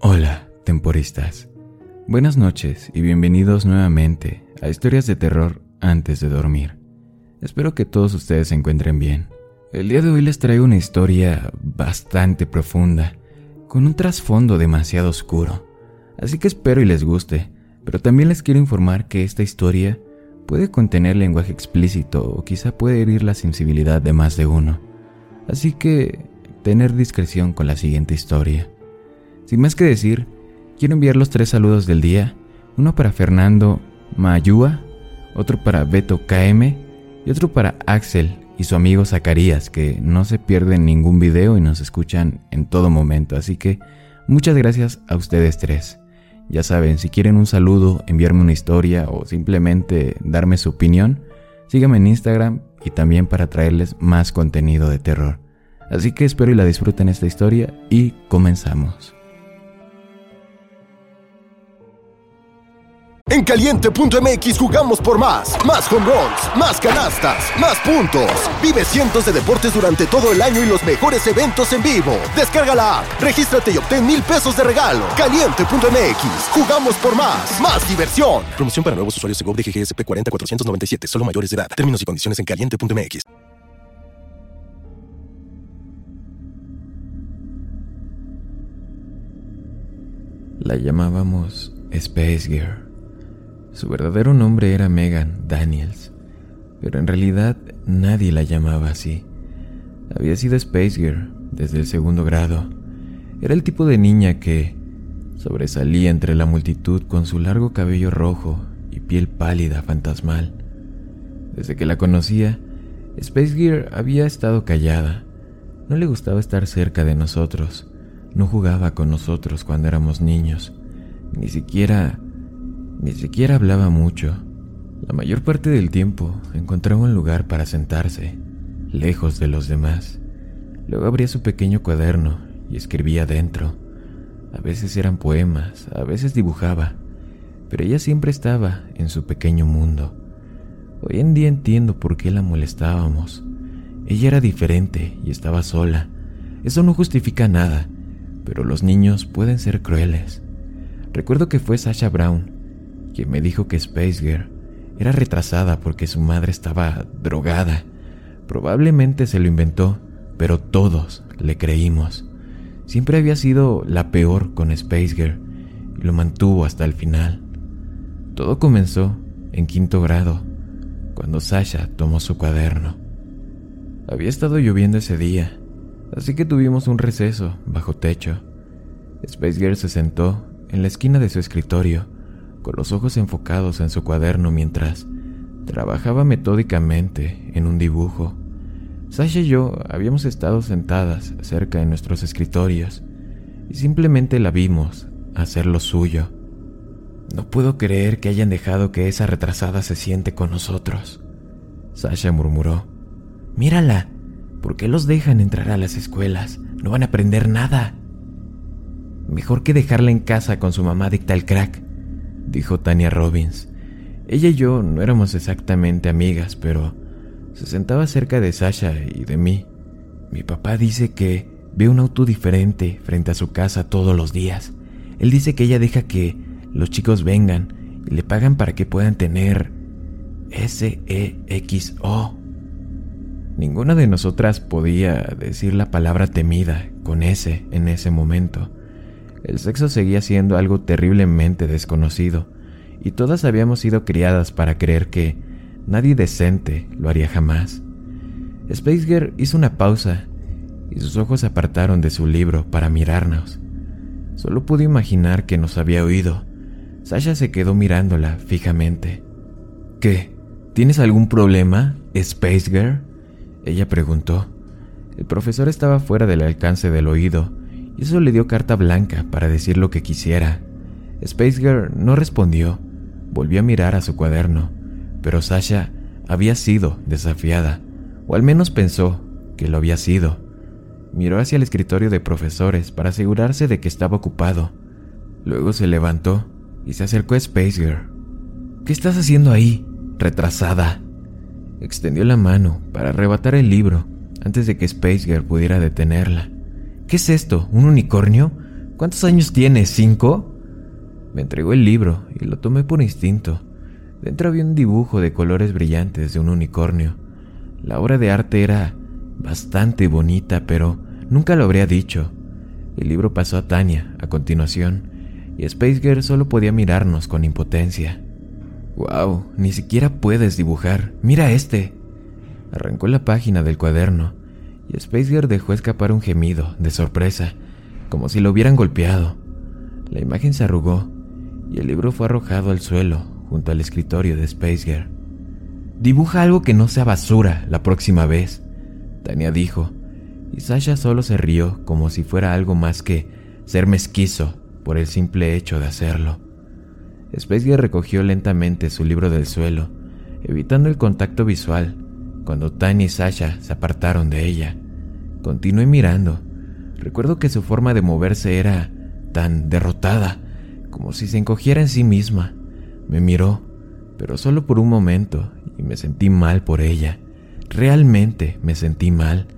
Hola, temporistas. Buenas noches y bienvenidos nuevamente a Historias de Terror antes de dormir. Espero que todos ustedes se encuentren bien. El día de hoy les traigo una historia bastante profunda, con un trasfondo demasiado oscuro, así que espero y les guste, pero también les quiero informar que esta historia puede contener lenguaje explícito o quizá puede herir la sensibilidad de más de uno. Así que tener discreción con la siguiente historia. Sin más que decir, quiero enviar los tres saludos del día, uno para Fernando Mayúa, otro para Beto KM y otro para Axel y su amigo Zacarías, que no se pierden ningún video y nos escuchan en todo momento. Así que muchas gracias a ustedes tres. Ya saben, si quieren un saludo, enviarme una historia o simplemente darme su opinión, síganme en Instagram y también para traerles más contenido de terror. Así que espero y la disfruten esta historia y comenzamos. En caliente.mx jugamos por más. Más home runs, más canastas, más puntos. Vive cientos de deportes durante todo el año y los mejores eventos en vivo. Descarga la app, regístrate y obtén mil pesos de regalo. Caliente.mx, jugamos por más. Más diversión. Promoción para nuevos usuarios de GOV de GGSP 40497, solo mayores de edad. Términos y condiciones en caliente.mx. La llamábamos Space Girl. Su verdadero nombre era Megan Daniels, pero en realidad nadie la llamaba así. Había sido Space Girl desde el segundo grado. Era el tipo de niña que sobresalía entre la multitud con su largo cabello rojo y piel pálida fantasmal. Desde que la conocía, Space Girl había estado callada. No le gustaba estar cerca de nosotros no jugaba con nosotros cuando éramos niños. Ni siquiera... ni siquiera hablaba mucho. La mayor parte del tiempo encontraba un lugar para sentarse, lejos de los demás. Luego abría su pequeño cuaderno y escribía dentro. A veces eran poemas, a veces dibujaba, pero ella siempre estaba en su pequeño mundo. Hoy en día entiendo por qué la molestábamos. Ella era diferente y estaba sola. Eso no justifica nada, pero los niños pueden ser crueles. Recuerdo que fue Sasha Brown quien me dijo que Space Girl era retrasada porque su madre estaba drogada. Probablemente se lo inventó, pero todos le creímos. Siempre había sido la peor con Space Girl y lo mantuvo hasta el final. Todo comenzó en quinto grado, cuando Sasha tomó su cuaderno. Había estado lloviendo ese día así que tuvimos un receso bajo techo. Space Girl se sentó en la esquina de su escritorio, con los ojos enfocados en su cuaderno mientras trabajaba metódicamente en un dibujo. Sasha y yo habíamos estado sentadas cerca de nuestros escritorios y simplemente la vimos hacer lo suyo. No puedo creer que hayan dejado que esa retrasada se siente con nosotros. Sasha murmuró. Mírala, ¿Por qué los dejan entrar a las escuelas? No van a aprender nada. Mejor que dejarla en casa con su mamá dicta el crack, dijo Tania Robbins. Ella y yo no éramos exactamente amigas, pero se sentaba cerca de Sasha y de mí. Mi papá dice que ve un auto diferente frente a su casa todos los días. Él dice que ella deja que los chicos vengan y le pagan para que puedan tener S-E-X-O. Ninguna de nosotras podía decir la palabra temida con ese en ese momento. El sexo seguía siendo algo terriblemente desconocido, y todas habíamos sido criadas para creer que nadie decente lo haría jamás. Space Girl hizo una pausa y sus ojos se apartaron de su libro para mirarnos. Solo pude imaginar que nos había oído. Sasha se quedó mirándola fijamente. ¿Qué? ¿Tienes algún problema, Space Girl? Ella preguntó. El profesor estaba fuera del alcance del oído, y eso le dio carta blanca para decir lo que quisiera. Space Girl no respondió, volvió a mirar a su cuaderno, pero Sasha había sido desafiada, o al menos pensó que lo había sido. Miró hacia el escritorio de profesores para asegurarse de que estaba ocupado. Luego se levantó y se acercó a Space Girl. ¿Qué estás haciendo ahí, retrasada? Extendió la mano para arrebatar el libro antes de que Space Girl pudiera detenerla. ¿Qué es esto? ¿Un unicornio? ¿Cuántos años tienes? ¿Cinco? Me entregó el libro y lo tomé por instinto. Dentro había un dibujo de colores brillantes de un unicornio. La obra de arte era bastante bonita, pero nunca lo habría dicho. El libro pasó a Tania a continuación, y Space Girl solo podía mirarnos con impotencia. ¡Wow! Ni siquiera puedes dibujar. Mira este. Arrancó la página del cuaderno, y Space Girl dejó escapar un gemido de sorpresa, como si lo hubieran golpeado. La imagen se arrugó, y el libro fue arrojado al suelo junto al escritorio de Space Girl. Dibuja algo que no sea basura la próxima vez, Tania dijo, y Sasha solo se rió como si fuera algo más que ser mezquizo por el simple hecho de hacerlo. Space recogió lentamente su libro del suelo, evitando el contacto visual, cuando Tania y Sasha se apartaron de ella. Continué mirando. Recuerdo que su forma de moverse era tan derrotada, como si se encogiera en sí misma. Me miró, pero solo por un momento, y me sentí mal por ella. Realmente me sentí mal,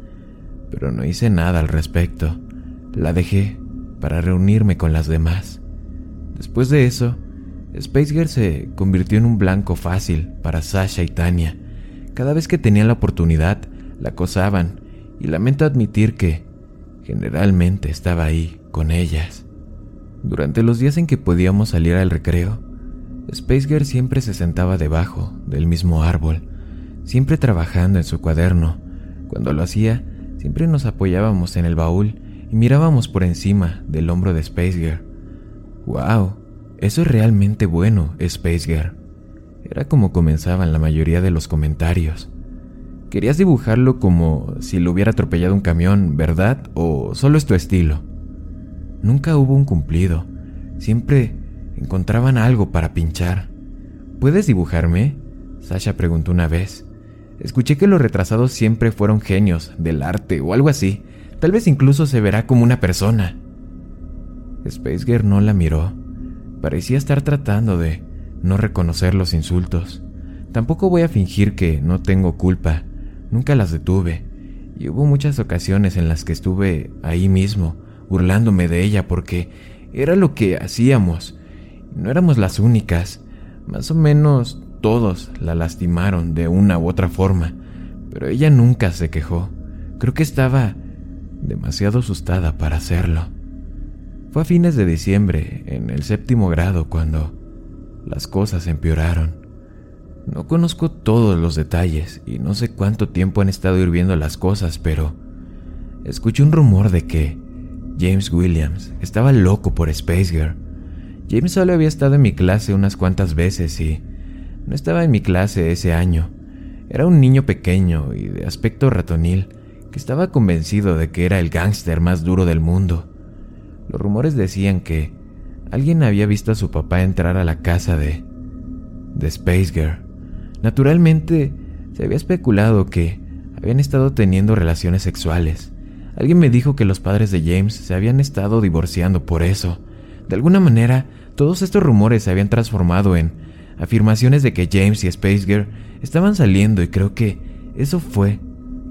pero no hice nada al respecto. La dejé para reunirme con las demás. Después de eso, Space Girl se convirtió en un blanco fácil para Sasha y Tania. Cada vez que tenían la oportunidad, la acosaban, y lamento admitir que generalmente estaba ahí con ellas. Durante los días en que podíamos salir al recreo, Space Girl siempre se sentaba debajo del mismo árbol, siempre trabajando en su cuaderno. Cuando lo hacía, siempre nos apoyábamos en el baúl y mirábamos por encima del hombro de Space Girl. ¡Wow! Eso es realmente bueno, Space Girl. Era como comenzaban la mayoría de los comentarios. Querías dibujarlo como si lo hubiera atropellado un camión, ¿verdad? ¿O solo es tu estilo? Nunca hubo un cumplido. Siempre encontraban algo para pinchar. ¿Puedes dibujarme? Sasha preguntó una vez. Escuché que los retrasados siempre fueron genios del arte o algo así. Tal vez incluso se verá como una persona. Space Girl no la miró. Parecía estar tratando de no reconocer los insultos. Tampoco voy a fingir que no tengo culpa. Nunca las detuve. Y hubo muchas ocasiones en las que estuve ahí mismo, burlándome de ella porque era lo que hacíamos no éramos las únicas. Más o menos todos la lastimaron de una u otra forma, pero ella nunca se quejó. Creo que estaba demasiado asustada para hacerlo. Fue a fines de diciembre, en el séptimo grado, cuando las cosas empeoraron. No conozco todos los detalles y no sé cuánto tiempo han estado hirviendo las cosas, pero escuché un rumor de que James Williams estaba loco por Space Girl James solo había estado en mi clase unas cuantas veces y no estaba en mi clase ese año. Era un niño pequeño y de aspecto ratonil que estaba convencido de que era el gángster más duro del mundo. Los rumores decían que alguien había visto a su papá entrar a la casa de de Space Girl. Naturalmente, se había especulado que habían estado teniendo relaciones sexuales. Alguien me dijo que los padres de James se habían estado divorciando por eso. De alguna manera, todos estos rumores se habían transformado en afirmaciones de que James y Space Girl estaban saliendo y creo que eso fue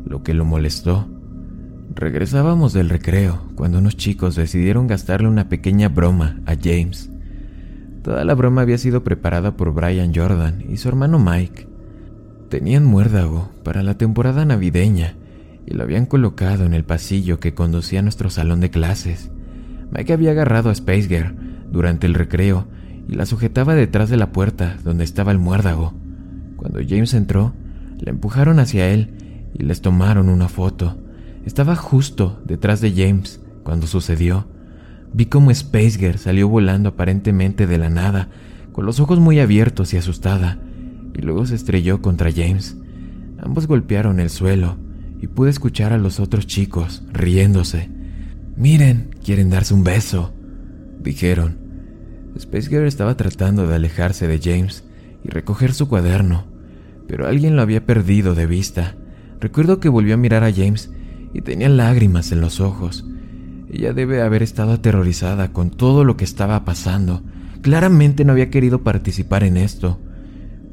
lo que lo molestó. Regresábamos del recreo cuando unos chicos decidieron gastarle una pequeña broma a James. Toda la broma había sido preparada por Brian Jordan y su hermano Mike. Tenían muérdago para la temporada navideña y lo habían colocado en el pasillo que conducía a nuestro salón de clases. Mike había agarrado a Space Girl durante el recreo y la sujetaba detrás de la puerta donde estaba el muérdago. Cuando James entró, la empujaron hacia él y les tomaron una foto. Estaba justo detrás de James cuando sucedió. Vi cómo Space salió volando aparentemente de la nada, con los ojos muy abiertos y asustada, y luego se estrelló contra James. Ambos golpearon el suelo y pude escuchar a los otros chicos riéndose. Miren, quieren darse un beso dijeron. Space Girl estaba tratando de alejarse de James y recoger su cuaderno, pero alguien lo había perdido de vista. Recuerdo que volvió a mirar a James y tenía lágrimas en los ojos. Ella debe haber estado aterrorizada con todo lo que estaba pasando. Claramente no había querido participar en esto,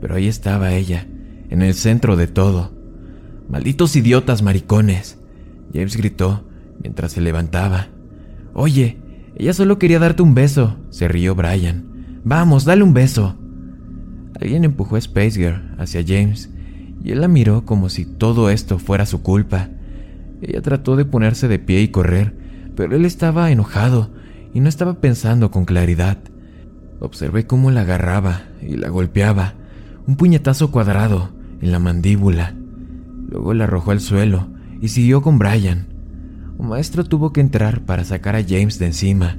pero ahí estaba ella, en el centro de todo. Malditos idiotas maricones, James gritó mientras se levantaba. Oye, Ella solo quería darte un beso, se rió Brian. Vamos, dale un beso. Alguien empujó a Space Girl hacia James y él la miró como si todo esto fuera su culpa. Ella trató de ponerse de pie y correr, pero él estaba enojado y no estaba pensando con claridad. Observé cómo la agarraba y la golpeaba, un puñetazo cuadrado en la mandíbula. Luego la arrojó al suelo y siguió con Brian. Un maestro tuvo que entrar para sacar a James de encima.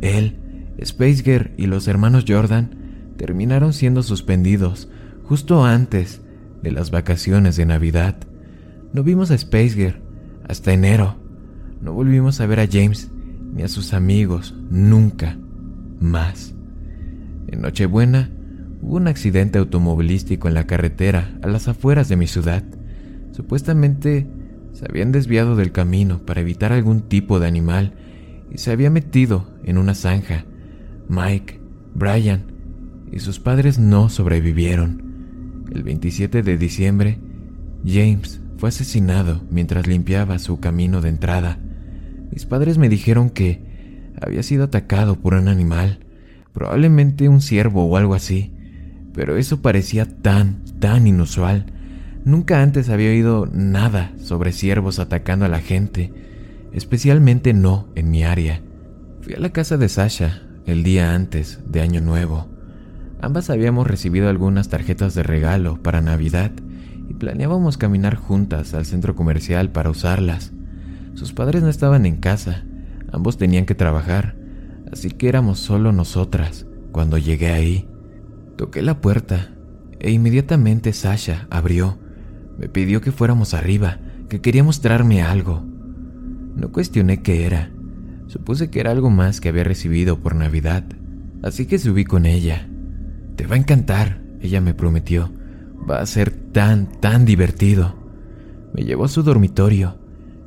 Él, Space Girl y los hermanos Jordan terminaron siendo suspendidos justo antes de las vacaciones de Navidad. No vimos a Space Girl hasta enero. No volvimos a ver a James ni a sus amigos nunca más. En Nochebuena hubo un accidente automovilístico en la carretera a las afueras de mi ciudad. Supuestamente se habían desviado del camino para evitar algún tipo de animal y se había metido en una zanja. Mike, Brian y sus padres no sobrevivieron. El 27 de diciembre, James fue asesinado mientras limpiaba su camino de entrada. Mis padres me dijeron que había sido atacado por un animal, probablemente un ciervo o algo así, pero eso parecía tan, tan inusual. Nunca antes había oído nada sobre ciervos atacando a la gente, especialmente no en mi área. Fui a la casa de Sasha el día antes de Año Nuevo. Ambas habíamos recibido algunas tarjetas de regalo para Navidad y planeábamos caminar juntas al centro comercial para usarlas. Sus padres no estaban en casa, ambos tenían que trabajar, así que éramos solo nosotras cuando llegué ahí. Toqué la puerta e inmediatamente Sasha abrió. Me pidió que fuéramos arriba, que quería mostrarme algo. No cuestioné qué era. Supuse que era algo más que había recibido por Navidad, así que subí con ella. Te va a encantar, ella me prometió. Va a ser tan, tan divertido. Me llevó a su dormitorio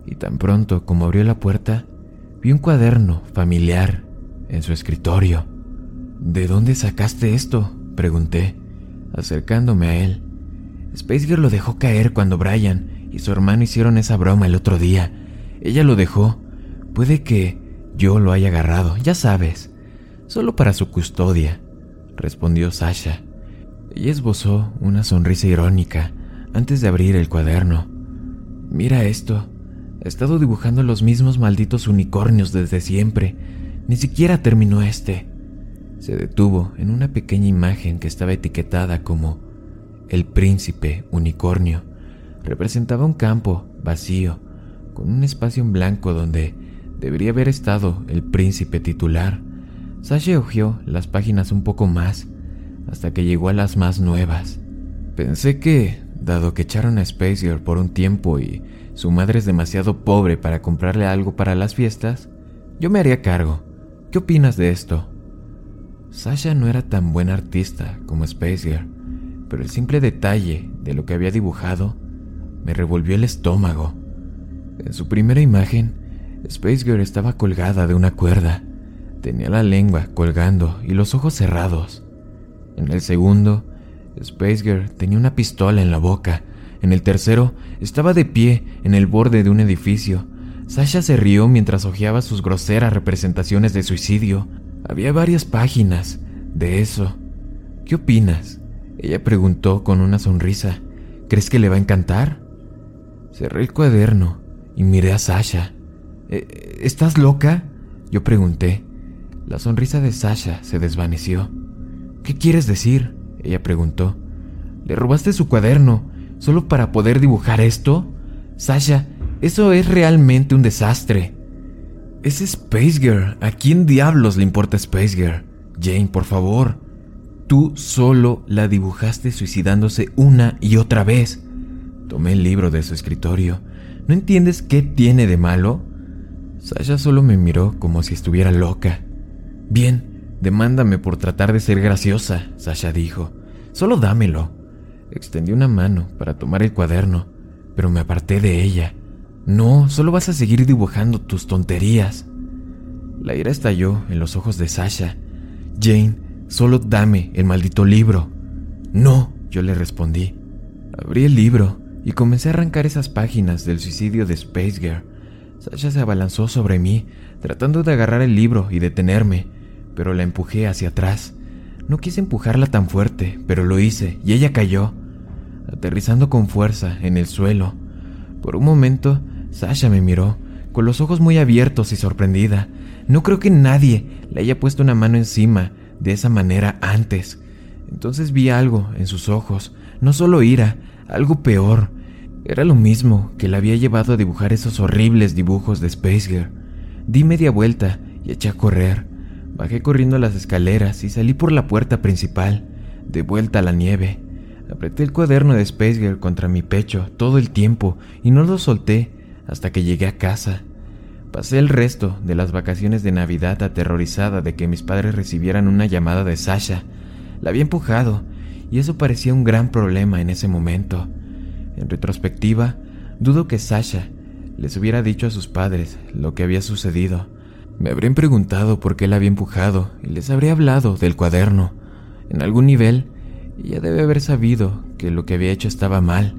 y tan pronto como abrió la puerta, vi un cuaderno familiar en su escritorio. ¿De dónde sacaste esto? pregunté, acercándome a él. Space lo dejó caer cuando Brian y su hermano hicieron esa broma el otro día. Ella lo dejó. Puede que yo lo haya agarrado, ya sabes. Solo para su custodia, respondió Sasha. Ella esbozó una sonrisa irónica antes de abrir el cuaderno. Mira esto. He estado dibujando los mismos malditos unicornios desde siempre. Ni siquiera terminó este. Se detuvo en una pequeña imagen que estaba etiquetada como el príncipe unicornio. Representaba un campo vacío, con un espacio en blanco donde debería haber estado el príncipe titular. Sasha hojeó las páginas un poco más, hasta que llegó a las más nuevas. Pensé que, dado que echaron a Space Girl por un tiempo y su madre es demasiado pobre para comprarle algo para las fiestas, yo me haría cargo. ¿Qué opinas de esto? Sasha no era tan buena artista como Space Girl, pero el simple detalle de lo que había dibujado me revolvió el estómago. En su primera imagen, Space Girl estaba colgada de una cuerda. Tenía la lengua colgando y los ojos cerrados. En el segundo, Space Girl tenía una pistola en la boca. En el tercero, estaba de pie en el borde de un edificio. Sasha se rió mientras hojeaba sus groseras representaciones de suicidio. Había varias páginas de eso. ¿Qué opinas? Ella preguntó con una sonrisa. ¿Crees que le va a encantar? Cerré el cuaderno y miré a Sasha. ¿E-, ¿Estás loca? Yo pregunté. La sonrisa de Sasha se desvaneció. ¿Qué quieres decir? Ella preguntó. ¿Le robaste su cuaderno solo para poder dibujar esto? Sasha, eso es realmente un desastre. Es Space Girl. ¿A quién diablos le importa Space Girl? Jane, por favor. Tú solo la dibujaste suicidándose una y otra vez. Tomé el libro de su escritorio. ¿No entiendes qué tiene de malo? Sasha solo me miró como si estuviera loca. Bien, demándame por tratar de ser graciosa, Sasha dijo. Solo dámelo. Extendí una mano para tomar el cuaderno, pero me aparté de ella. No, solo vas a seguir dibujando tus tonterías. La ira estalló en los ojos de Sasha. Jane, solo dame el maldito libro. No, yo le respondí. Abrí el libro y comencé a arrancar esas páginas del suicidio de Space Girl. Sasha se abalanzó sobre mí, tratando de agarrar el libro y detenerme, pero la empujé hacia atrás. No quise empujarla tan fuerte, pero lo hice y ella cayó, aterrizando con fuerza en el suelo. Por un momento, Sasha me miró, con los ojos muy abiertos y sorprendida. No creo que nadie le haya puesto una mano encima de esa manera antes. Entonces vi algo en sus ojos, no solo ira, algo peor. Era lo mismo que la había llevado a dibujar esos horribles dibujos de Space Girl. Di media vuelta y eché a correr. Bajé corriendo las escaleras y salí por la puerta principal, de vuelta a la nieve. Apreté el cuaderno de Space Girl contra mi pecho todo el tiempo y no lo solté hasta que llegué a casa. Pasé el resto de las vacaciones de Navidad aterrorizada de que mis padres recibieran una llamada de Sasha. La había empujado y eso parecía un gran problema en ese momento. En retrospectiva, dudo que Sasha les hubiera dicho a sus padres lo que había sucedido. Me habrían preguntado por qué la había empujado y les habría hablado del cuaderno. En algún nivel, ella debe haber sabido que lo que había hecho estaba mal.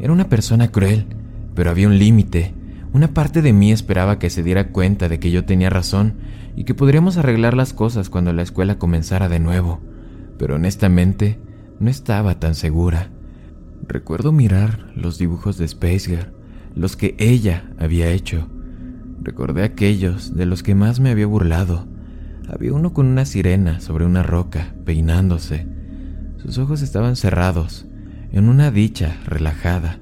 Era una persona cruel, pero había un límite. Una parte de mí esperaba que se diera cuenta de que yo tenía razón y que podríamos arreglar las cosas cuando la escuela comenzara de nuevo. Pero honestamente, no estaba tan segura. Recuerdo mirar los dibujos de Spacer, los que ella había hecho. Recordé aquellos de los que más me había burlado. Había uno con una sirena sobre una roca, peinándose. Sus ojos estaban cerrados, en una dicha relajada.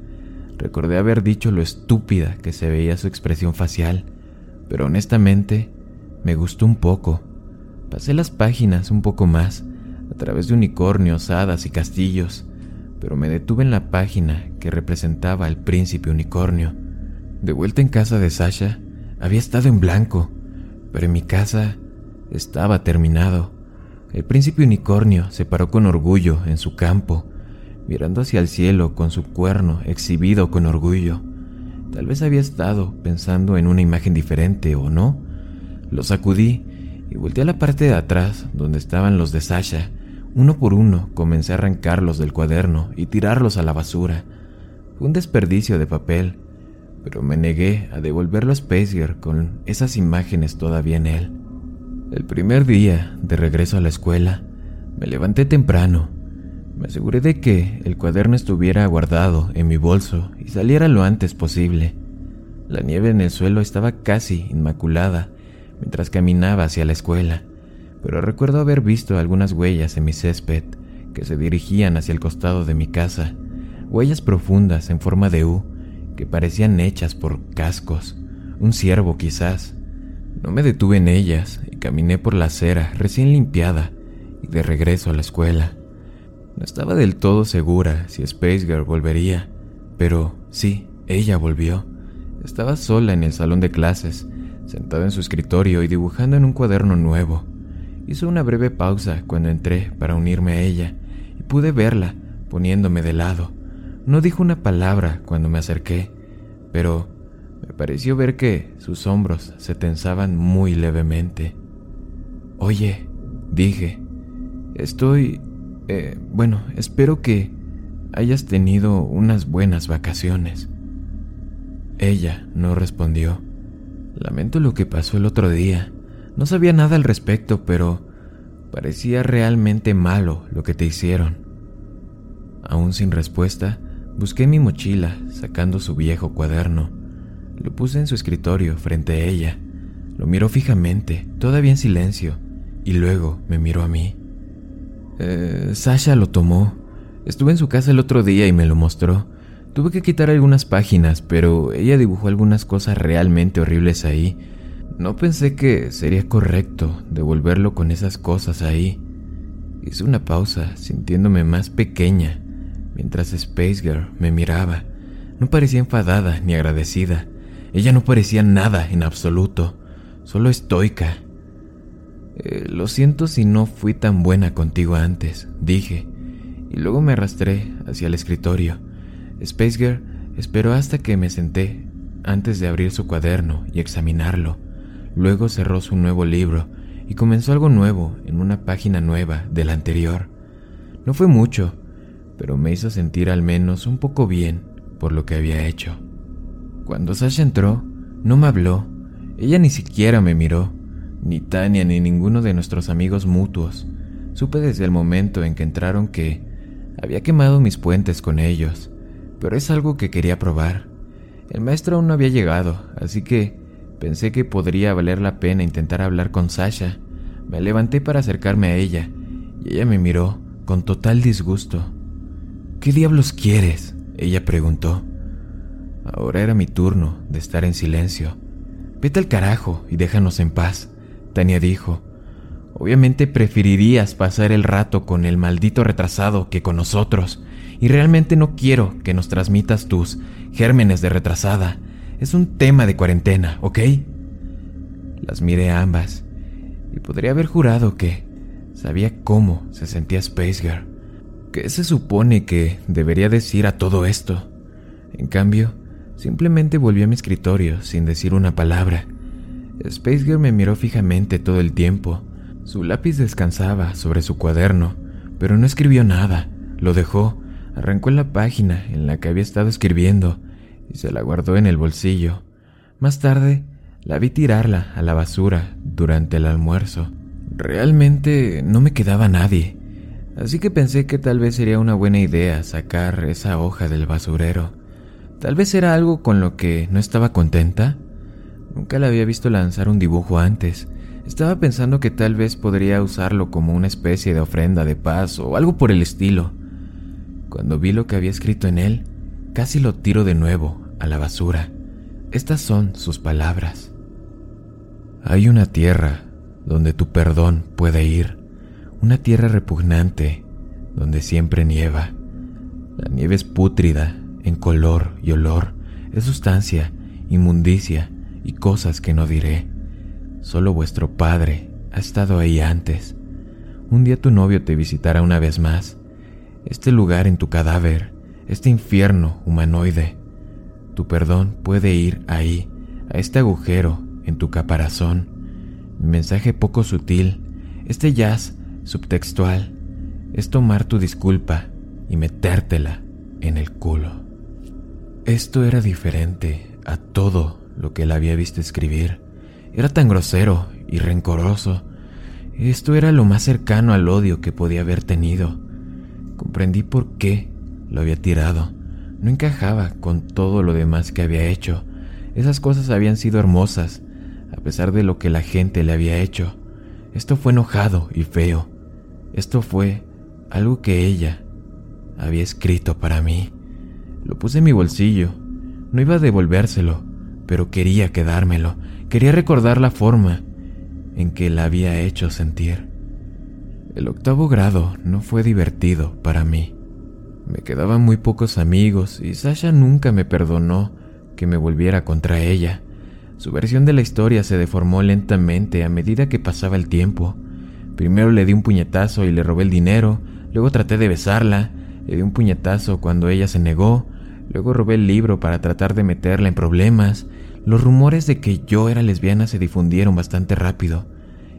Recordé haber dicho lo estúpida que se veía su expresión facial, pero honestamente me gustó un poco. Pasé las páginas un poco más a través de unicornios, hadas y castillos, pero me detuve en la página que representaba al príncipe unicornio. De vuelta en casa de Sasha, había estado en blanco, pero en mi casa estaba terminado. El príncipe unicornio se paró con orgullo en su campo, mirando hacia el cielo con su cuerno exhibido con orgullo. Tal vez había estado pensando en una imagen diferente o no. Lo sacudí y volteé a la parte de atrás donde estaban los de Sasha uno por uno comencé a arrancarlos del cuaderno y tirarlos a la basura. Fue un desperdicio de papel, pero me negué a devolverlo a Spacer con esas imágenes todavía en él. El primer día de regreso a la escuela, me levanté temprano. Me aseguré de que el cuaderno estuviera guardado en mi bolso y saliera lo antes posible. La nieve en el suelo estaba casi inmaculada mientras caminaba hacia la escuela pero recuerdo haber visto algunas huellas en mi césped que se dirigían hacia el costado de mi casa, huellas profundas en forma de U que parecían hechas por cascos, un ciervo quizás. No me detuve en ellas y caminé por la acera recién limpiada y de regreso a la escuela. No estaba del todo segura si Space Girl volvería, pero sí, ella volvió. Estaba sola en el salón de clases, sentada en su escritorio y dibujando en un cuaderno nuevo. Hizo una breve pausa cuando entré para unirme a ella y pude verla poniéndome de lado. No dijo una palabra cuando me acerqué, pero me pareció ver que sus hombros se tensaban muy levemente. Oye, dije, estoy... Eh, bueno, espero que hayas tenido unas buenas vacaciones. Ella no respondió. Lamento lo que pasó el otro día. No sabía nada al respecto, pero parecía realmente malo lo que te hicieron. Aún sin respuesta, busqué mi mochila, sacando su viejo cuaderno. Lo puse en su escritorio frente a ella. Lo miró fijamente, todavía en silencio, y luego me miró a mí. Eh, Sasha lo tomó. Estuve en su casa el otro día y me lo mostró. Tuve que quitar algunas páginas, pero ella dibujó algunas cosas realmente horribles ahí no pensé que sería correcto devolverlo con esas cosas ahí. Hice una pausa, sintiéndome más pequeña, mientras Space Girl me miraba. No parecía enfadada ni agradecida. Ella no parecía nada en absoluto, solo estoica. Eh, lo siento si no fui tan buena contigo antes, dije, y luego me arrastré hacia el escritorio. Space Girl esperó hasta que me senté antes de abrir su cuaderno y examinarlo. Luego cerró su nuevo libro y comenzó algo nuevo en una página nueva de la anterior. No fue mucho, pero me hizo sentir al menos un poco bien por lo que había hecho. Cuando Sasha entró, No me habló, ella ni siquiera me miró, ni Tania ni ninguno de nuestros amigos mutuos. Supe desde el momento en que entraron que había quemado mis puentes con ellos, pero es algo que quería probar. El maestro aún no había llegado, así que pensé que podría valer la pena intentar hablar con Sasha. Me levanté para acercarme a ella, y ella me miró con total disgusto. ¿Qué diablos quieres? Ella preguntó. Ahora era mi turno de estar en silencio. Vete al carajo y déjanos en paz, Tania dijo. Obviamente preferirías pasar el rato con el maldito retrasado que con nosotros, y realmente no quiero que nos transmitas tus gérmenes de retrasada. Es un tema de cuarentena, ¿ok? Las miré a ambas, y podría haber jurado que sabía cómo se sentía Space Girl. ¿Qué se supone que debería decir a todo esto? En cambio, simplemente volví a mi escritorio sin decir una palabra. Space Girl me miró fijamente todo el tiempo. Su lápiz descansaba sobre su cuaderno, pero no escribió nada. Lo dejó, arrancó la página en la que había estado escribiendo y se la guardó en el bolsillo. Más tarde, la vi tirarla a la basura durante el almuerzo. Realmente no me quedaba nadie, así que pensé que tal vez sería una buena idea sacar esa hoja del basurero. Tal vez era algo con lo que no estaba contenta. Nunca la había visto lanzar un dibujo antes. Estaba pensando que tal vez podría usarlo como una especie de ofrenda de paz o algo por el estilo. Cuando vi lo que había escrito en él, casi lo tiro de nuevo a la basura. Estas son sus palabras. Hay una tierra donde tu perdón puede ir, una tierra repugnante donde siempre nieva. La nieve es pútrida en color y olor, es sustancia, inmundicia y cosas que no diré. Solo vuestro padre ha estado ahí antes. Un día tu novio te visitará una vez más. Este lugar en tu cadáver, este infierno humanoide. Tu perdón puede ir ahí, a este agujero en tu caparazón. Mi mensaje poco sutil, este jazz subtextual, es tomar tu disculpa y metértela en el culo. Esto era diferente a todo lo que él había visto escribir. Era tan grosero y rencoroso. Esto era lo más cercano al odio que podía haber tenido. Comprendí por qué lo había tirado. No encajaba con todo lo demás que había hecho. Esas cosas habían sido hermosas, a pesar de lo que la gente le había hecho. Esto fue enojado y feo. Esto fue algo que ella había escrito para mí. Lo puse en mi bolsillo. No iba a devolvérselo, pero quería quedármelo. Quería recordar la forma en que la había hecho sentir. El octavo grado no fue divertido para mí. Me quedaban muy pocos amigos y Sasha nunca me perdonó que me volviera contra ella. Su versión de la historia se deformó lentamente a medida que pasaba el tiempo. Primero le di un puñetazo y le robé el dinero, luego traté de besarla, le di un puñetazo cuando ella se negó, luego robé el libro para tratar de meterla en problemas. Los rumores de que yo era lesbiana se difundieron bastante rápido,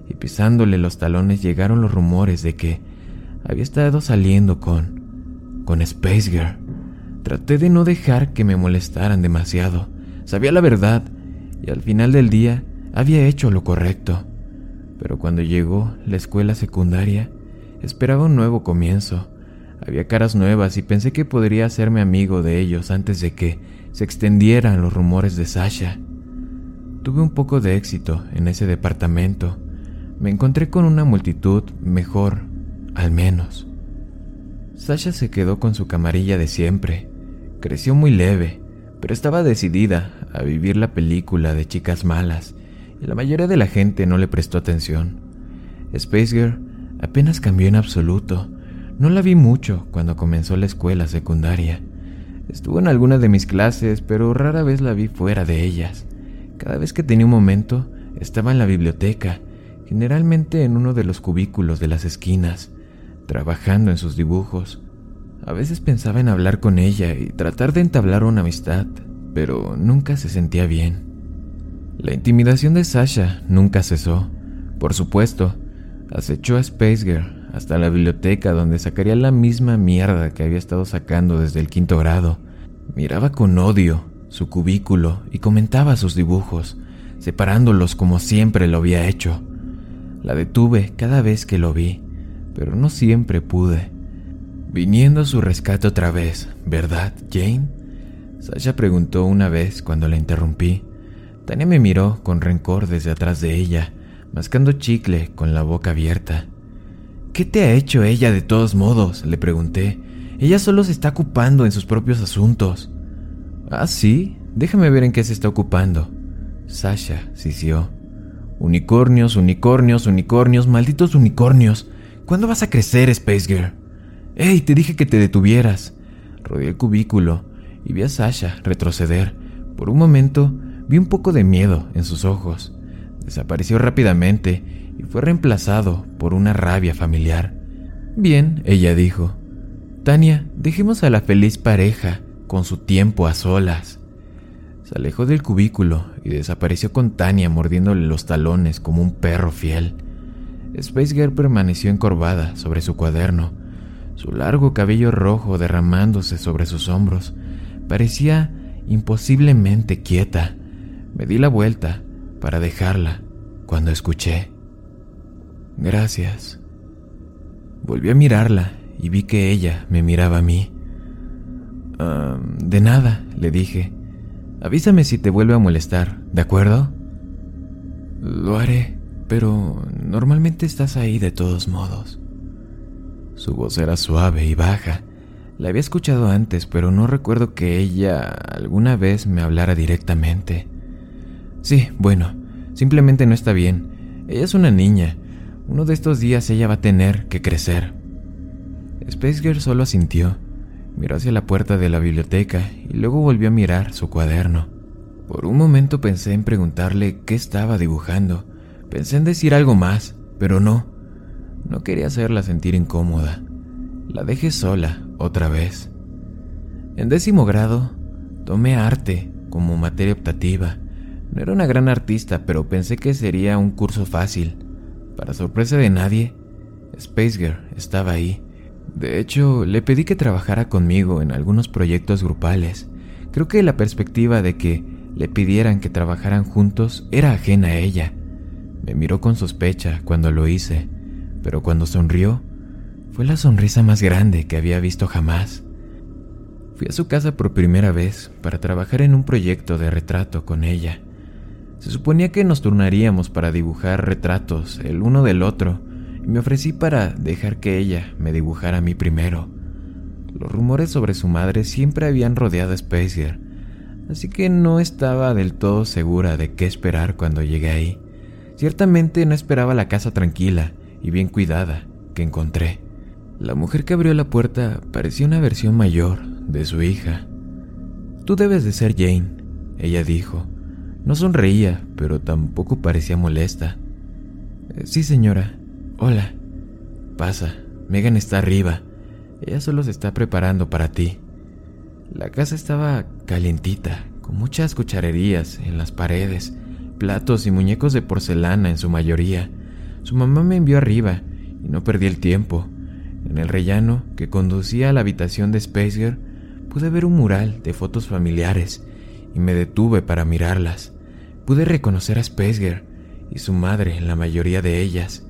y pisándole los talones llegaron los rumores de que había estado saliendo con con Space Girl. Traté de no dejar que me molestaran demasiado. Sabía la verdad y al final del día había hecho lo correcto. Pero cuando llegó la escuela secundaria, esperaba un nuevo comienzo. Había caras nuevas y pensé que podría hacerme amigo de ellos antes de que se extendieran los rumores de Sasha. Tuve un poco de éxito en ese departamento. Me encontré con una multitud mejor, al menos. Sasha se quedó con su camarilla de siempre. Creció muy leve, pero estaba decidida a vivir la película de chicas malas, y la mayoría de la gente no le prestó atención. Space Girl apenas cambió en absoluto. No la vi mucho cuando comenzó la escuela secundaria. Estuvo en alguna de mis clases, pero rara vez la vi fuera de ellas. Cada vez que tenía un momento, estaba en la biblioteca, generalmente en uno de los cubículos de las esquinas trabajando en sus dibujos. A veces pensaba en hablar con ella y tratar de entablar una amistad, pero nunca se sentía bien. La intimidación de Sasha nunca cesó. Por supuesto, acechó a Space Girl hasta la biblioteca donde sacaría la misma mierda que había estado sacando desde el quinto grado. Miraba con odio su cubículo y comentaba sus dibujos, separándolos como siempre lo había hecho. La detuve cada vez que lo vi, pero no siempre pude. Viniendo a su rescate otra vez, ¿verdad, Jane? Sasha preguntó una vez cuando la interrumpí. Tania me miró con rencor desde atrás de ella, mascando chicle con la boca abierta. ¿Qué te ha hecho ella de todos modos? le pregunté. Ella solo se está ocupando en sus propios asuntos. Ah, sí, déjame ver en qué se está ocupando. Sasha sisió. Unicornios, unicornios, unicornios, malditos unicornios. ¿Cuándo vas a crecer, Space Girl? ¡Ey! Te dije que te detuvieras. Rodeé el cubículo y vi a Sasha retroceder. Por un momento vi un poco de miedo en sus ojos. Desapareció rápidamente y fue reemplazado por una rabia familiar. Bien, ella dijo. Tania, dejemos a la feliz pareja con su tiempo a solas. Se alejó del cubículo y desapareció con Tania mordiéndole los talones como un perro fiel. Space permaneció encorvada sobre su cuaderno, su largo cabello rojo derramándose sobre sus hombros. Parecía imposiblemente quieta. Me di la vuelta para dejarla cuando escuché. Gracias. Volví a mirarla y vi que ella me miraba a mí. de nada, le dije. Avísame si te vuelve a molestar, ¿de acuerdo? Lo haré, pero normalmente estás ahí de todos modos. Su voz era suave y baja. La había escuchado antes, pero no recuerdo que ella alguna vez me hablara directamente. Sí, bueno, simplemente no está bien. Ella es una niña. Uno de estos días ella va a tener que crecer. Space Girl solo asintió. Miró hacia la puerta de la biblioteca y luego volvió a mirar su cuaderno. Por un momento pensé en preguntarle qué estaba dibujando. Pensé en decir algo más, pero no. No quería hacerla sentir incómoda. La dejé sola otra vez. En décimo grado, tomé arte como materia optativa. No era una gran artista, pero pensé que sería un curso fácil. Para sorpresa de nadie, Space Girl estaba ahí. De hecho, le pedí que trabajara conmigo en algunos proyectos grupales. Creo que la perspectiva de que le pidieran que trabajaran juntos era ajena a ella. Me miró con sospecha cuando lo hice pero cuando sonrió, fue la sonrisa más grande que había visto jamás. Fui a su casa por primera vez para trabajar en un proyecto de retrato con ella. Se suponía que nos turnaríamos para dibujar retratos el uno del otro y me ofrecí para dejar que ella me dibujara a mí primero. Los rumores sobre su madre siempre habían rodeado a Spacer, así que no estaba del todo segura de qué esperar cuando llegué ahí. Ciertamente no esperaba la casa tranquila, y bien cuidada que encontré. La mujer que abrió la puerta parecía una versión mayor de su hija. Tú debes de ser Jane, ella dijo. No sonreía, pero tampoco parecía molesta. Eh, sí, señora. Hola. Pasa. Megan está arriba. Ella solo se está preparando para ti. La casa estaba calientita, con muchas cucharerías en las paredes, platos y muñecos de porcelana en su mayoría. Su mamá me envió arriba y no perdí el tiempo. En el rellano que conducía a la habitación de Spacer pude ver un mural de fotos familiares y me detuve para mirarlas. Pude reconocer a Spacer y su madre en la mayoría de ellas.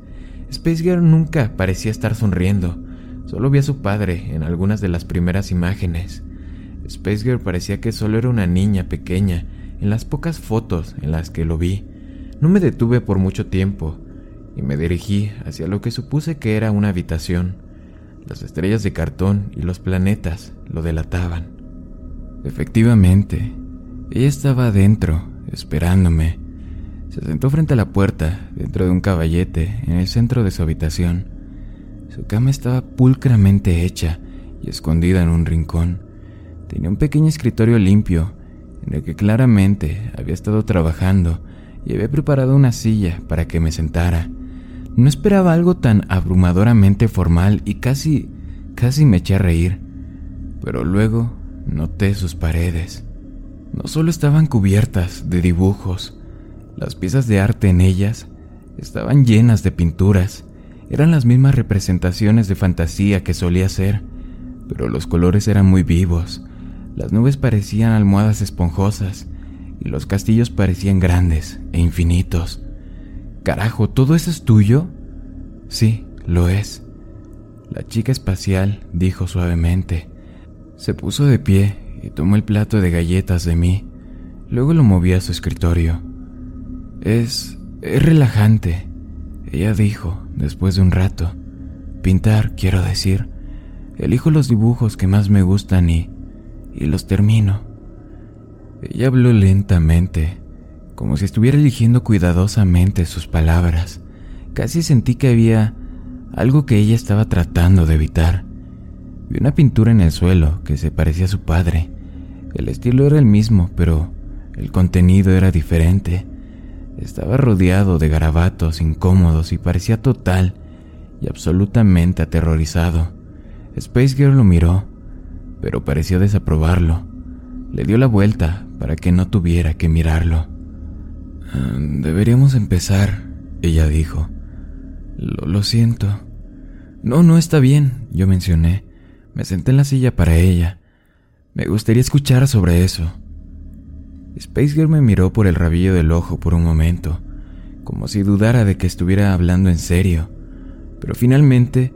Spacer nunca parecía estar sonriendo, solo vi a su padre en algunas de las primeras imágenes. Space parecía que solo era una niña pequeña en las pocas fotos en las que lo vi. No me detuve por mucho tiempo, y me dirigí hacia lo que supuse que era una habitación. Las estrellas de cartón y los planetas lo delataban. Efectivamente, ella estaba adentro, esperándome. Se sentó frente a la puerta, dentro de un caballete, en el centro de su habitación. Su cama estaba pulcramente hecha y escondida en un rincón. Tenía un pequeño escritorio limpio, en el que claramente había estado trabajando y había preparado una silla para que me sentara. No esperaba algo tan abrumadoramente formal y casi, casi me eché a reír. Pero luego noté sus paredes. No solo estaban cubiertas de dibujos, las piezas de arte en ellas estaban llenas de pinturas. Eran las mismas representaciones de fantasía que solía ser, pero los colores eran muy vivos. Las nubes parecían almohadas esponjosas y los castillos parecían grandes e infinitos. Carajo, ¿todo eso es tuyo? Sí, lo es. La chica espacial dijo suavemente. Se puso de pie y tomó el plato de galletas de mí. Luego lo movió a su escritorio. Es... es relajante, ella dijo después de un rato. Pintar, quiero decir. Elijo los dibujos que más me gustan y... y los termino. Ella habló lentamente, como si estuviera eligiendo cuidadosamente sus palabras. Casi sentí que había algo que ella estaba tratando de evitar. Vi una pintura en el suelo que se parecía a su padre. El estilo era el mismo, pero el contenido era diferente. Estaba rodeado de garabatos incómodos y parecía total y absolutamente aterrorizado. Space Girl lo miró, pero pareció desaprobarlo. Le dio la vuelta para que no tuviera que mirarlo. Ah, deberíamos empezar, ella dijo. Lo, siento. No, no está bien, yo mencioné. Me senté en la silla para ella. Me gustaría escuchar sobre eso. Space Girl me miró por el rabillo del ojo por un momento, como si dudara de que estuviera hablando en serio, pero finalmente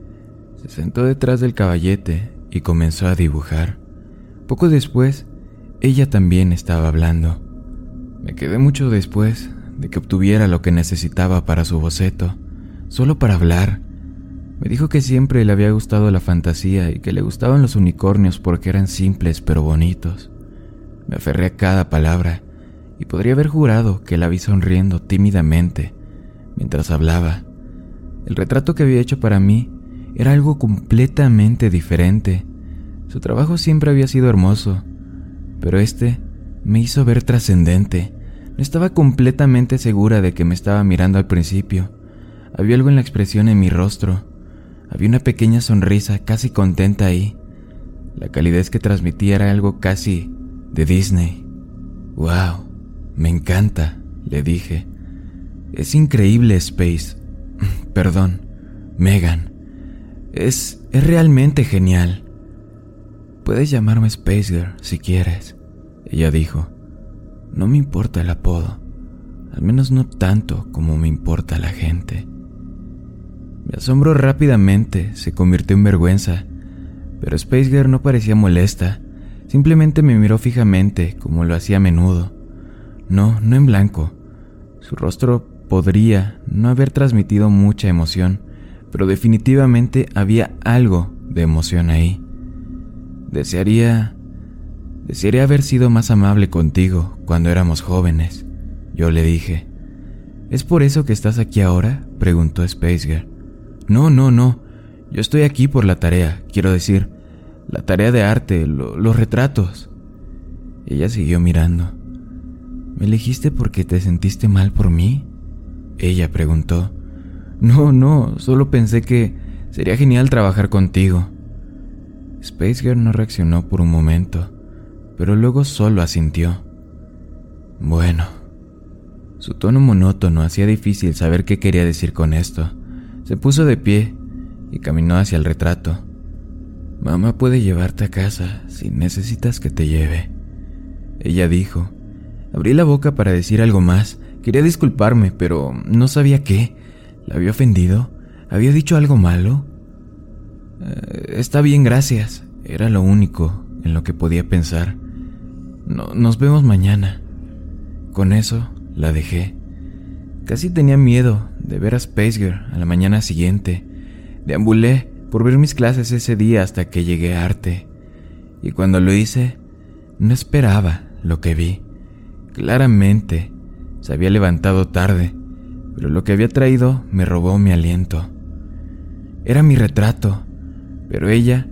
se sentó detrás del caballete y comenzó a dibujar. Poco después, ella también estaba hablando. Me quedé mucho después de que obtuviera lo que necesitaba para su boceto, solo para hablar. Me dijo que siempre le había gustado la fantasía y que le gustaban los unicornios porque eran simples pero bonitos. Me aferré a cada palabra y podría haber jurado que la vi sonriendo tímidamente mientras hablaba. El retrato que había hecho para mí era algo completamente diferente. Su trabajo siempre había sido hermoso, pero este me hizo ver trascendente. No estaba completamente segura de que me estaba mirando al principio. Había algo en la expresión en mi rostro. Había una pequeña sonrisa casi contenta ahí. La calidez que transmitía era algo casi de Disney. ¡Wow! Me encanta, le dije. Es increíble, Space. Perdón, Megan. Es, es realmente genial. Puedes llamarme Space Girl si quieres, ella dijo. No me importa el apodo, al menos no tanto como me importa la gente. Mi asombro rápidamente se convirtió en vergüenza, pero Space Girl no parecía molesta, simplemente me miró fijamente como lo hacía a menudo. No, no en blanco. Su rostro podría no haber transmitido mucha emoción, pero definitivamente había algo de emoción ahí. Desearía... Desearía haber sido más amable contigo cuando éramos jóvenes, yo le dije. ¿Es por eso que estás aquí ahora? preguntó Spaceger. No, no, no. Yo estoy aquí por la tarea, quiero decir, la tarea de arte, los retratos. Ella siguió mirando. ¿Me elegiste porque te sentiste mal por mí? Ella preguntó. No, no, solo pensé que sería genial trabajar contigo. Space Girl no reaccionó por un momento, pero luego solo asintió. Bueno. Su tono monótono hacía difícil saber qué quería decir con esto. Se puso de pie y caminó hacia el retrato. Mamá puede llevarte a casa si necesitas que te lleve. Ella dijo. Abrí la boca para decir algo más. Quería disculparme, pero no sabía qué. ¿La había ofendido? ¿Había dicho algo malo? Eh, está bien, gracias. Era lo único en lo que podía pensar. No, nos vemos mañana. Con eso la dejé. Casi tenía miedo de ver a Space a la mañana siguiente. Deambulé por ver mis clases ese día hasta que llegué a arte. Y cuando lo hice, no esperaba lo que vi. Claramente, se había levantado tarde pero lo que había traído me robó mi aliento. Era mi retrato, pero ella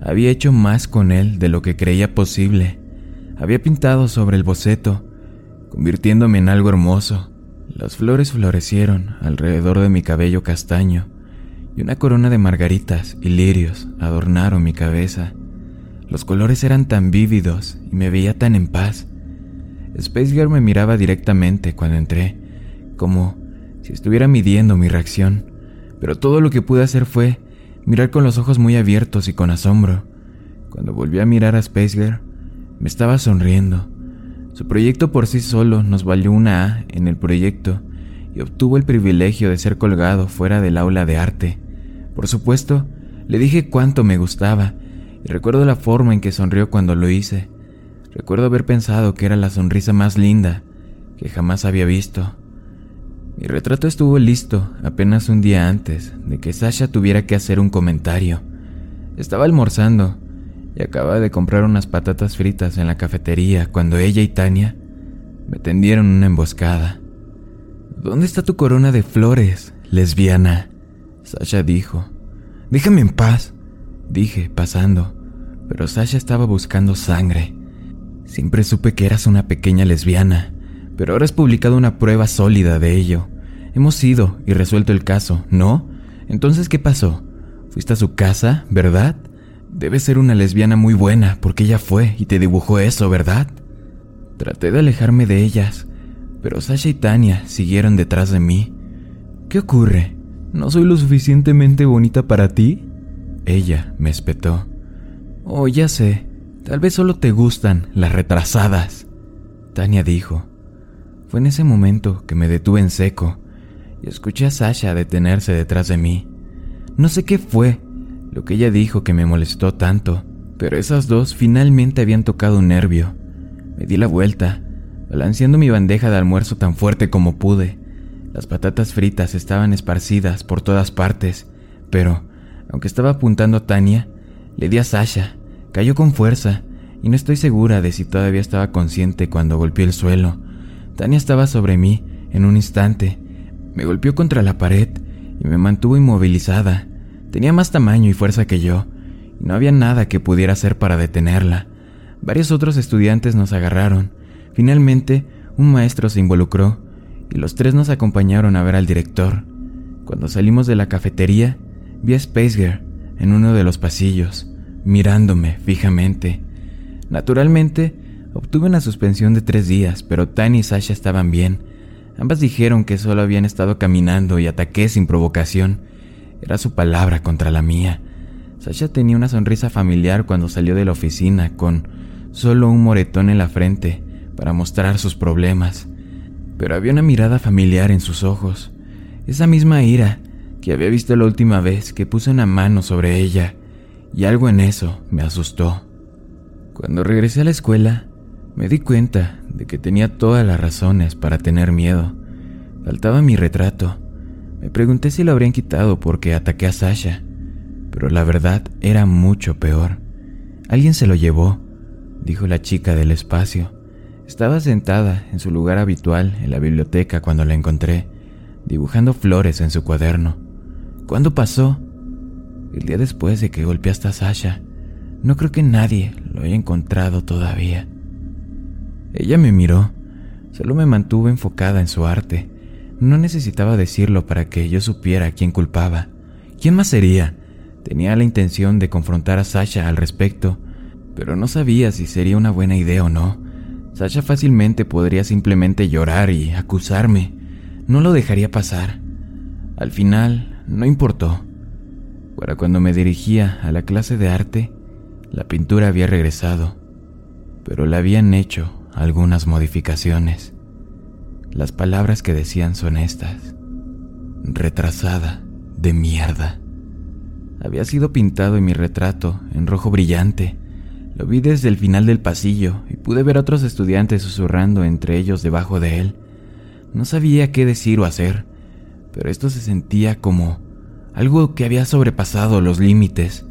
había hecho más con él de lo que creía posible. Había pintado sobre el boceto, convirtiéndome en algo hermoso. Las flores florecieron alrededor de mi cabello castaño y una corona de margaritas y lirios adornaron mi cabeza. Los colores eran tan vívidos y me veía tan en paz. Space Girl me miraba directamente cuando entré, como si estuviera midiendo mi reacción, pero todo lo que pude hacer fue mirar con los ojos muy abiertos y con asombro. Cuando volví a mirar a Space Me estaba sonriendo. Su proyecto por sí solo nos valió una A en el proyecto y obtuvo el privilegio de ser colgado fuera del aula de arte. Por supuesto, le dije cuánto me gustaba y recuerdo la forma en que sonrió cuando lo hice. Recuerdo haber pensado que era la sonrisa más linda que jamás había visto. Mi retrato estuvo listo apenas un día antes de que Sasha tuviera que hacer un comentario. Estaba almorzando y acababa de comprar unas patatas fritas en la cafetería cuando ella y Tania me tendieron una emboscada. ¿Dónde está tu corona de flores, lesbiana? Sasha dijo. Déjame en paz, dije, pasando, pero Sasha estaba buscando sangre. Siempre supe que eras una pequeña lesbiana, pero ahora has publicado una prueba sólida de ello. Hemos ido y resuelto el caso, ¿no? Entonces, ¿qué pasó? Fuiste a su casa, ¿verdad? Debe ser una lesbiana muy buena, porque ella fue y te dibujó eso, ¿verdad? Traté de alejarme de ellas, pero Sasha y Tania siguieron detrás de mí. ¿Qué ocurre? ¿No soy lo suficientemente bonita para ti? Ella me espetó. Oh, ya sé, tal vez solo te gustan las retrasadas. Tania dijo. Fue en ese momento que me detuve en seco y escuché a Sasha detenerse detrás de mí. No sé qué fue lo que ella dijo que me molestó tanto, pero esas dos finalmente habían tocado un nervio. Me di la vuelta, balanceando mi bandeja de almuerzo tan fuerte como pude. Las patatas fritas estaban esparcidas por todas partes, pero, aunque estaba apuntando a Tania, le di a Sasha. Cayó con fuerza, y no estoy segura de si todavía estaba consciente cuando golpeé el suelo. Tania estaba sobre mí en un instante. Me golpeó contra la pared y me mantuvo inmovilizada. Tenía más tamaño y fuerza que yo, y no había nada que pudiera hacer para detenerla. Varios otros estudiantes nos agarraron. Finalmente, un maestro se involucró y los tres nos acompañaron a ver al director. Cuando salimos de la cafetería, vi a Space en uno de los pasillos, mirándome fijamente. Naturalmente, obtuve una suspensión de tres días, pero Tani y Sasha estaban bien. Ambas dijeron que solo habían estado caminando y ataqué sin provocación. Era su palabra contra la mía. Sasha tenía una sonrisa familiar cuando salió de la oficina, con solo un moretón en la frente para mostrar sus problemas. Pero había una mirada familiar en sus ojos, esa misma ira que había visto la última vez que puse una mano sobre ella, y algo en eso me asustó. Cuando regresé a la escuela, me di cuenta de que tenía todas las razones para tener miedo. Faltaba mi retrato. Me pregunté si lo habrían quitado porque ataqué a Sasha, pero la verdad era mucho peor. Alguien se lo llevó, dijo la chica del espacio. Estaba sentada en su lugar habitual en la biblioteca cuando la encontré, dibujando flores en su cuaderno. ¿Cuándo pasó? El día después de que golpeaste a Sasha. No creo que nadie lo haya encontrado todavía. Ella me miró, solo me mantuvo enfocada en su arte. No necesitaba decirlo para que yo supiera quién culpaba. ¿Quién más sería? Tenía la intención de confrontar a Sasha al respecto, pero no sabía si sería una buena idea o no. Sasha fácilmente podría simplemente llorar y acusarme. No lo dejaría pasar. Al final, no importó. Para cuando me dirigía a la clase de arte, la pintura había regresado, pero la habían hecho algunas modificaciones. Las palabras que decían son estas. Retrasada de mierda. Había sido pintado en mi retrato en rojo brillante. Lo vi desde el final del pasillo y pude ver a otros estudiantes susurrando entre ellos debajo de él. No sabía qué decir o hacer, pero esto se sentía como algo que había sobrepasado los límites.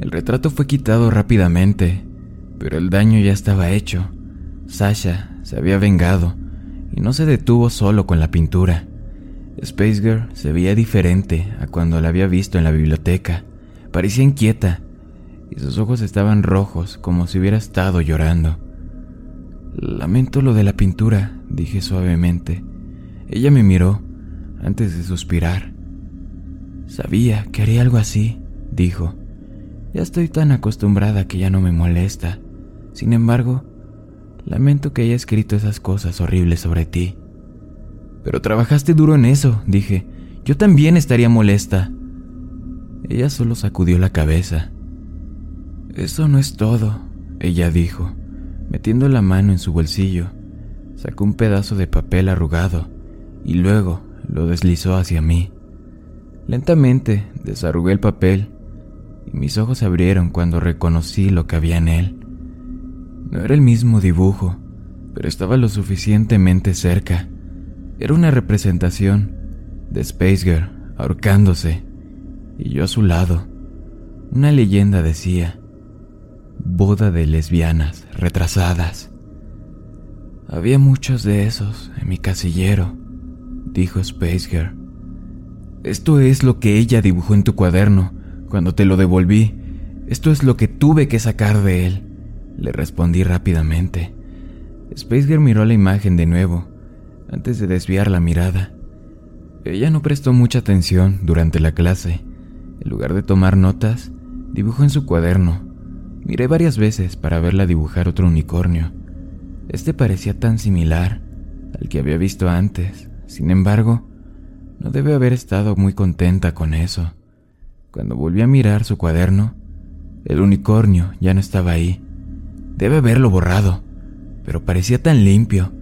El retrato fue quitado rápidamente, pero el daño ya estaba hecho. Sasha se había vengado y no se detuvo solo con la pintura. Space Girl se veía diferente a cuando la había visto en la biblioteca. Parecía inquieta y sus ojos estaban rojos como si hubiera estado llorando. Lamento lo de la pintura, dije suavemente. Ella me miró antes de suspirar. Sabía que haría algo así, dijo. Ya estoy tan acostumbrada que ya no me molesta. Sin embargo, Lamento que haya escrito esas cosas horribles sobre ti. Pero trabajaste duro en eso, dije. Yo también estaría molesta. Ella solo sacudió la cabeza. Eso no es todo, ella dijo. Metiendo la mano en su bolsillo, sacó un pedazo de papel arrugado y luego lo deslizó hacia mí. Lentamente desarrugué el papel y mis ojos se abrieron cuando reconocí lo que había en él. No era el mismo dibujo, pero estaba lo suficientemente cerca. Era una representación de Space Girl ahorcándose y yo a su lado. Una leyenda decía, boda de lesbianas retrasadas. Había muchos de esos en mi casillero, dijo Space Girl. Esto es lo que ella dibujó en tu cuaderno cuando te lo devolví. Esto es lo que tuve que sacar de él, le respondí rápidamente. Space Girl miró la imagen de nuevo, antes de desviar la mirada. Ella no prestó mucha atención durante la clase. En lugar de tomar notas, dibujó en su cuaderno. Miré varias veces para verla dibujar otro unicornio. Este parecía tan similar al que había visto antes. Sin embargo, no debe haber estado muy contenta con eso. Cuando volví a mirar su cuaderno, el unicornio ya no estaba ahí. Debe haberlo borrado, pero parecía tan limpio,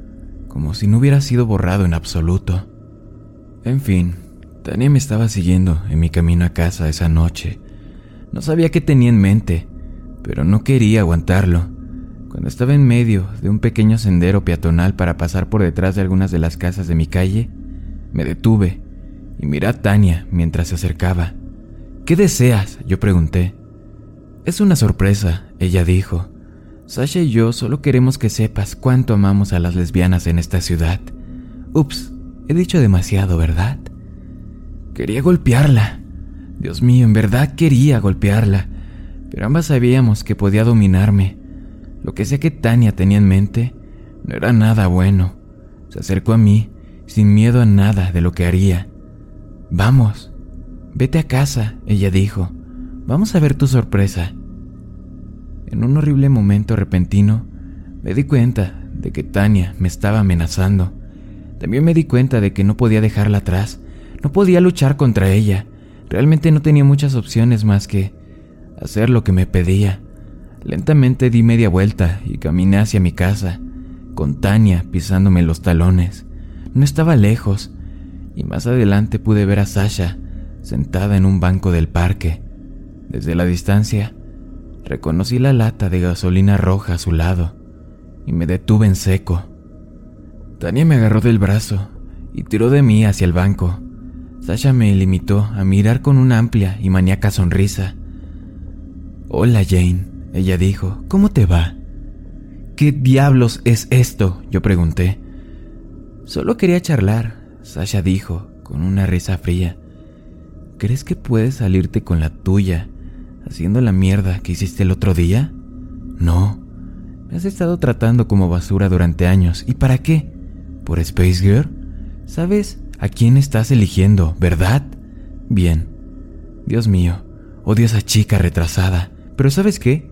como si no hubiera sido borrado en absoluto. En fin, Tania me estaba siguiendo en mi camino a casa esa noche. No sabía qué tenía en mente, pero no quería aguantarlo. Cuando estaba en medio de un pequeño sendero peatonal para pasar por detrás de algunas de las casas de mi calle, me detuve y miré a Tania mientras se acercaba. ¿Qué deseas? yo pregunté. Es una sorpresa, ella dijo. Sasha y yo solo queremos que sepas cuánto amamos a las lesbianas en esta ciudad. Ups, he dicho demasiado, ¿verdad? Quería golpearla. Dios mío, en verdad quería golpearla, pero ambas sabíamos que podía dominarme lo que sea que Tania tenía en mente no era nada bueno. Se acercó a mí sin miedo a nada de lo que haría. Vamos, vete a casa, ella dijo. Vamos a ver tu sorpresa. En un horrible momento repentino, me di cuenta de que Tania me estaba amenazando. También me di cuenta de que no podía dejarla atrás, no podía luchar contra ella. Realmente no tenía muchas opciones más que hacer lo que me pedía. Lentamente di media vuelta y caminé hacia mi casa, con Tania pisándome los talones. No estaba lejos, y más adelante pude ver a Sasha sentada en un banco del parque. Desde la distancia, reconocí la lata de gasolina roja a su lado, y me detuve en seco. Tania me agarró del brazo y tiró de mí hacia el banco. Sasha me limitó a mirar con una amplia y maníaca sonrisa. Hola, Jane. Ella dijo, ¿cómo te va? ¿Qué diablos es esto? Yo pregunté. Solo quería charlar, Sasha dijo, con una risa fría. ¿Crees que puedes salirte con la tuya haciendo la mierda que hiciste el otro día? No. Me has estado tratando como basura durante años. ¿Y para qué? ¿Por Space Girl? ¿Sabes a quién estás eligiendo, verdad? Bien. Dios mío, odio a esa chica retrasada. Pero ¿sabes qué?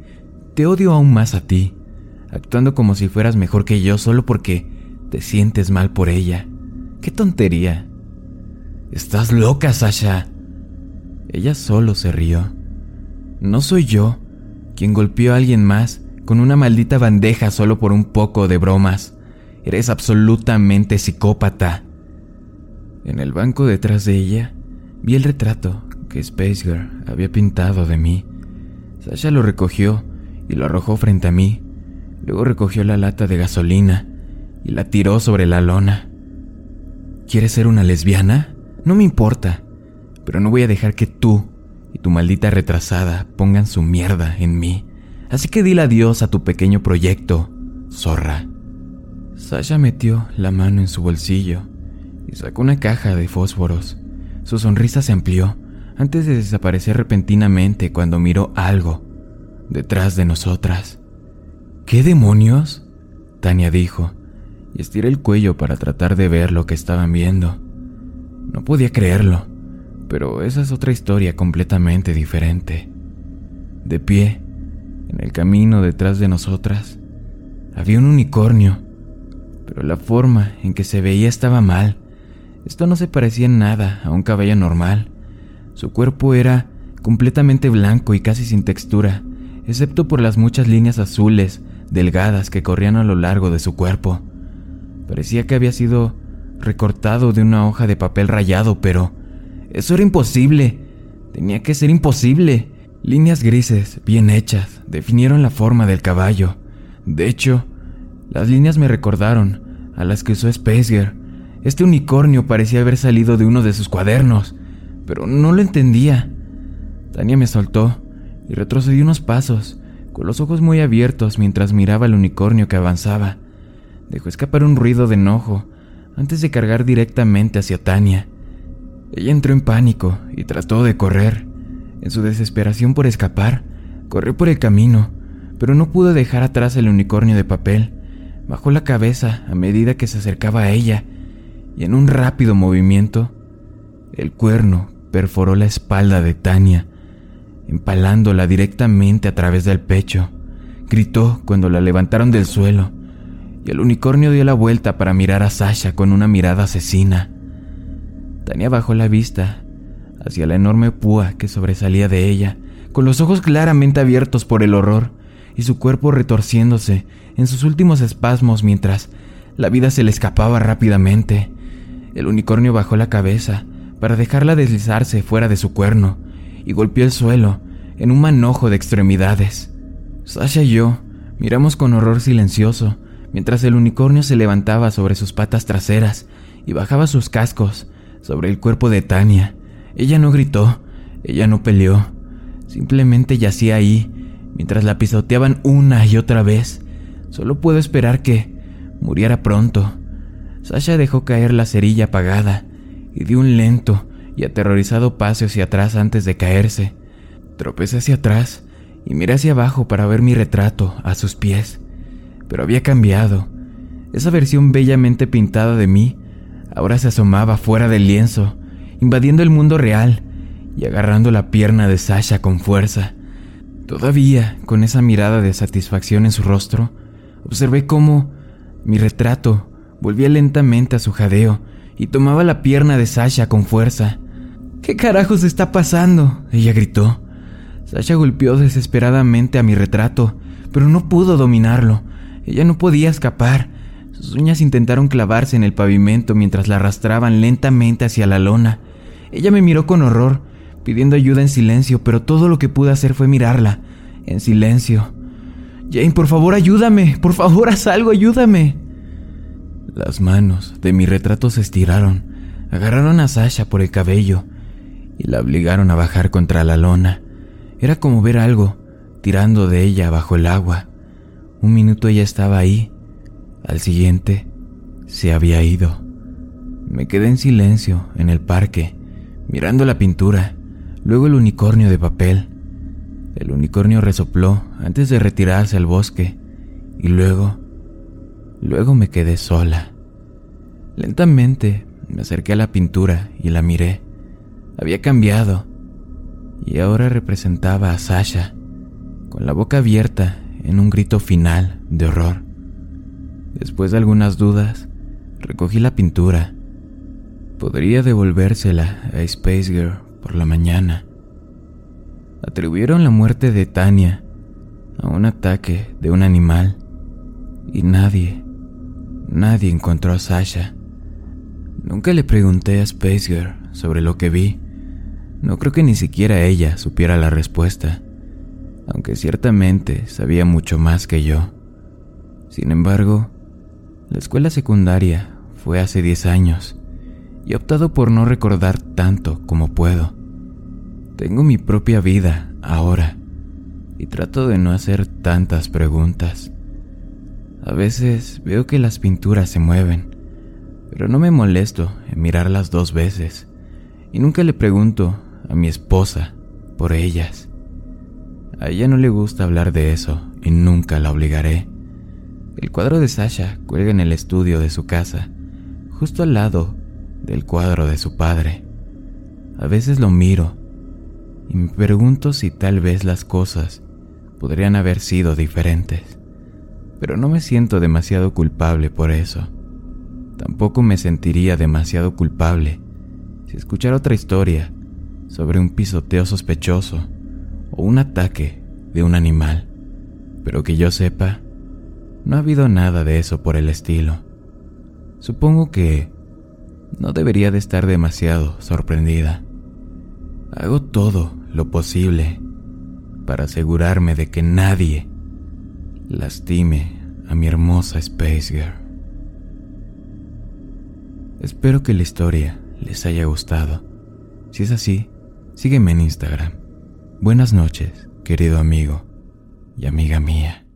Te odio aún más a ti, actuando como si fueras mejor que yo solo porque te sientes mal por ella. ¡Qué tontería! Estás loca, Sasha. Ella solo se rió. No soy yo quien golpeó a alguien más con una maldita bandeja solo por un poco de bromas. Eres absolutamente psicópata. En el banco detrás de ella vi el retrato que Space Girl había pintado de mí. Sasha lo recogió y lo arrojó frente a mí. Luego recogió la lata de gasolina y la tiró sobre la lona. ¿Quieres ser una lesbiana? No me importa, pero no voy a dejar que tú tu maldita retrasada pongan su mierda en mí. Así que dile adiós a tu pequeño proyecto, zorra. Sasha metió la mano en su bolsillo y sacó una caja de fósforos. Su sonrisa se amplió antes de desaparecer repentinamente cuando miró algo detrás de nosotras. ¿Qué demonios? Tania dijo, y estiré el cuello para tratar de ver lo que estaban viendo. No podía creerlo, pero esa es otra historia completamente diferente. De pie, en el camino detrás de nosotras, había un unicornio, pero la forma en que se veía estaba mal. Esto no se parecía en nada a un caballo normal. Su cuerpo era completamente blanco y casi sin textura, excepto por las muchas líneas azules delgadas que corrían a lo largo de su cuerpo. Parecía que había sido recortado de una hoja de papel rayado, pero eso era imposible. Tenía que ser imposible. Líneas grises, bien hechas, definieron la forma del caballo. De hecho, las líneas me recordaron a las que usó Spaceger. Este unicornio parecía haber salido de uno de sus cuadernos, pero no lo entendía. Tania me soltó y retrocedí unos pasos, con los ojos muy abiertos mientras miraba al unicornio que avanzaba. Dejó escapar un ruido de enojo antes de cargar directamente hacia Tania. Ella entró en pánico y trató de correr. En su desesperación por escapar, corrió por el camino, pero no pudo dejar atrás el unicornio de papel. Bajó la cabeza a medida que se acercaba a ella y en un rápido movimiento, el cuerno perforó la espalda de Tania, empalándola directamente a través del pecho. Gritó cuando la levantaron del suelo y el unicornio dio la vuelta para mirar a Sasha con una mirada asesina. Tania bajó la vista hacia la enorme púa que sobresalía de ella, con los ojos claramente abiertos por el horror y su cuerpo retorciéndose en sus últimos espasmos mientras la vida se le escapaba rápidamente. El unicornio bajó la cabeza para dejarla deslizarse fuera de su cuerno y golpeó el suelo en un manojo de extremidades. Sasha y yo miramos con horror silencioso mientras el unicornio se levantaba sobre sus patas traseras y bajaba sus cascos sobre el cuerpo de Tania. Ella no gritó, ella no peleó, simplemente yacía ahí mientras la pisoteaban una y otra vez. Solo puedo esperar que muriera pronto. Sasha dejó caer la cerilla apagada y dio un lento y aterrorizado paso hacia atrás antes de caerse. Tropecé hacia atrás y miré hacia abajo para ver mi retrato a sus pies pero había cambiado. Esa versión bellamente pintada de mí ahora se asomaba fuera del lienzo, invadiendo el mundo real y agarrando la pierna de Sasha con fuerza. Todavía, con esa mirada de satisfacción en su rostro, observé cómo mi retrato volvía lentamente a su jadeo y tomaba la pierna de Sasha con fuerza. ¿Qué carajos está pasando? Ella gritó. Sasha golpeó desesperadamente a mi retrato, pero no pudo dominarlo. Ella no podía escapar. Sus uñas intentaron clavarse en el pavimento mientras la arrastraban lentamente hacia la lona. Ella me miró con horror, pidiendo ayuda en silencio, pero todo lo que pude hacer fue mirarla, en silencio. Jane, por favor, ayúdame. Por favor, haz algo, ayúdame. Las manos de mi retrato se estiraron, agarraron a Sasha por el cabello y la obligaron a bajar contra la lona. Era como ver algo tirando de ella bajo el agua. Un minuto ella estaba ahí, al siguiente se había ido. Me quedé en silencio en el parque, mirando la pintura, luego el unicornio de papel. El unicornio resopló antes de retirarse al bosque y luego, luego me quedé sola. Lentamente me acerqué a la pintura y la miré. Había cambiado y ahora representaba a Sasha, con la boca abierta en un grito final de horror. Después de algunas dudas, recogí la pintura. Podría devolvérsela a Space Girl por la mañana. Atribuyeron la muerte de Tania a un ataque de un animal y nadie, nadie encontró a Sasha. Nunca le pregunté a Space Girl sobre lo que vi. No creo que ni siquiera ella supiera la respuesta aunque ciertamente sabía mucho más que yo. Sin embargo, la escuela secundaria fue hace 10 años y he optado por no recordar tanto como puedo. Tengo mi propia vida ahora y trato de no hacer tantas preguntas. A veces veo que las pinturas se mueven, pero no me molesto en mirarlas dos veces y nunca le pregunto a mi esposa por ellas. A ella no le gusta hablar de eso y nunca la obligaré. El cuadro de Sasha cuelga en el estudio de su casa, justo al lado del cuadro de su padre. A veces lo miro y me pregunto si tal vez las cosas podrían haber sido diferentes, pero no me siento demasiado culpable por eso. Tampoco me sentiría demasiado culpable si escuchara otra historia sobre un pisoteo sospechoso o un ataque de un animal, pero que yo sepa, no ha habido nada de eso por el estilo. Supongo que no debería de estar demasiado sorprendida. Hago todo lo posible para asegurarme de que nadie lastime a mi hermosa Space Girl. Espero que la historia les haya gustado. Si es así, sígueme en Instagram. Buenas noches, querido amigo y amiga mía.